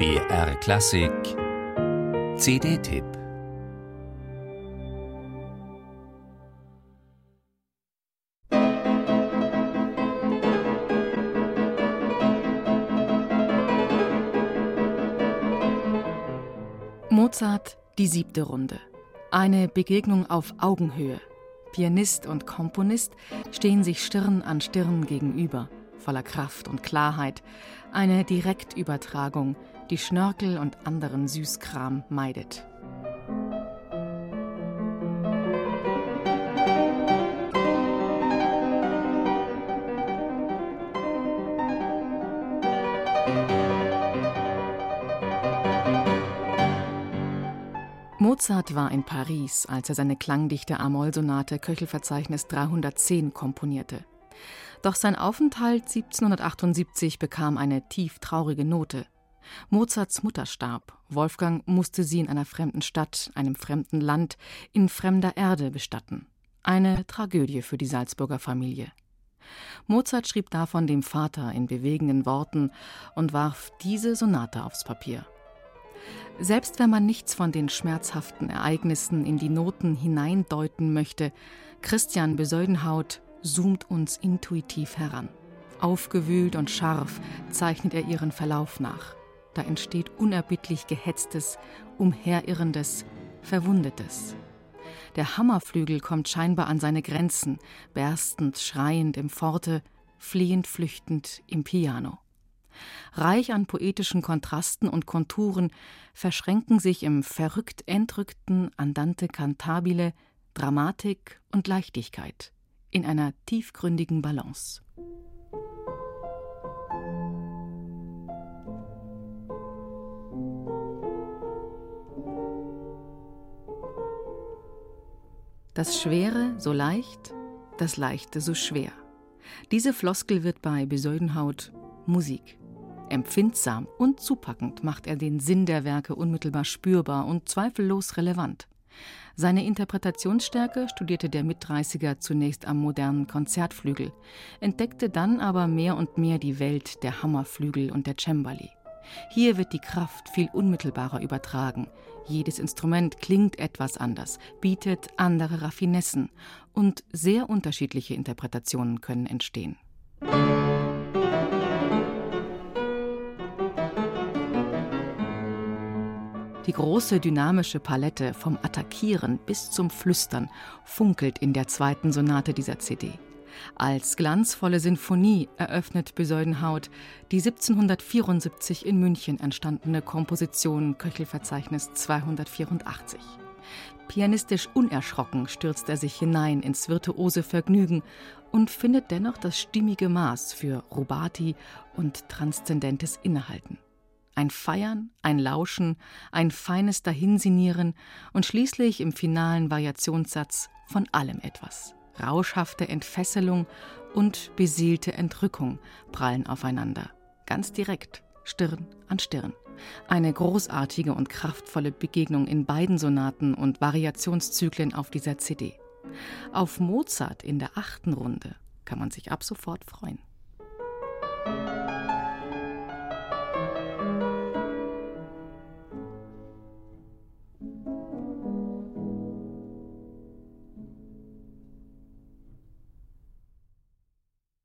BR Klassik CD-Tipp Mozart, die siebte Runde. Eine Begegnung auf Augenhöhe. Pianist und Komponist stehen sich Stirn an Stirn gegenüber, voller Kraft und Klarheit. Eine Direktübertragung, die Schnörkel und anderen Süßkram meidet. Mozart war in Paris, als er seine klangdichte A-Moll-Sonate Köchelverzeichnis 310 komponierte. Doch sein Aufenthalt 1778 bekam eine tief traurige Note. Mozarts Mutter starb. Wolfgang musste sie in einer fremden Stadt, einem fremden Land, in fremder Erde bestatten. Eine Tragödie für die Salzburger Familie. Mozart schrieb davon dem Vater in bewegenden Worten und warf diese Sonate aufs Papier. Selbst wenn man nichts von den schmerzhaften Ereignissen in die Noten hineindeuten möchte, Christian Besäudenhaut zoomt uns intuitiv heran. Aufgewühlt und scharf zeichnet er ihren Verlauf nach. Da entsteht unerbittlich gehetztes, umherirrendes, verwundetes. Der Hammerflügel kommt scheinbar an seine Grenzen, berstend, schreiend im Forte, fliehend, flüchtend im Piano. Reich an poetischen Kontrasten und Konturen verschränken sich im verrückt entrückten Andante cantabile Dramatik und Leichtigkeit in einer tiefgründigen Balance. Das Schwere so leicht, das Leichte so schwer. Diese Floskel wird bei Besäudenhaut Musik. Empfindsam und zupackend macht er den Sinn der Werke unmittelbar spürbar und zweifellos relevant. Seine Interpretationsstärke studierte der Mitdreißiger zunächst am modernen Konzertflügel, entdeckte dann aber mehr und mehr die Welt der Hammerflügel und der Cembali. Hier wird die Kraft viel unmittelbarer übertragen. Jedes Instrument klingt etwas anders, bietet andere Raffinessen und sehr unterschiedliche Interpretationen können entstehen. Die große dynamische Palette vom Attackieren bis zum Flüstern funkelt in der zweiten Sonate dieser CD. Als glanzvolle Sinfonie eröffnet Besäudenhaut die 1774 in München entstandene Komposition Köchelverzeichnis 284. Pianistisch unerschrocken stürzt er sich hinein ins virtuose Vergnügen und findet dennoch das stimmige Maß für Rubati und transzendentes Innehalten ein Feiern, ein Lauschen, ein feines Dahinsinieren und schließlich im finalen Variationssatz von allem etwas. Rauschhafte Entfesselung und beseelte Entrückung prallen aufeinander, ganz direkt, Stirn an Stirn. Eine großartige und kraftvolle Begegnung in beiden Sonaten und Variationszyklen auf dieser CD. Auf Mozart in der achten Runde kann man sich ab sofort freuen.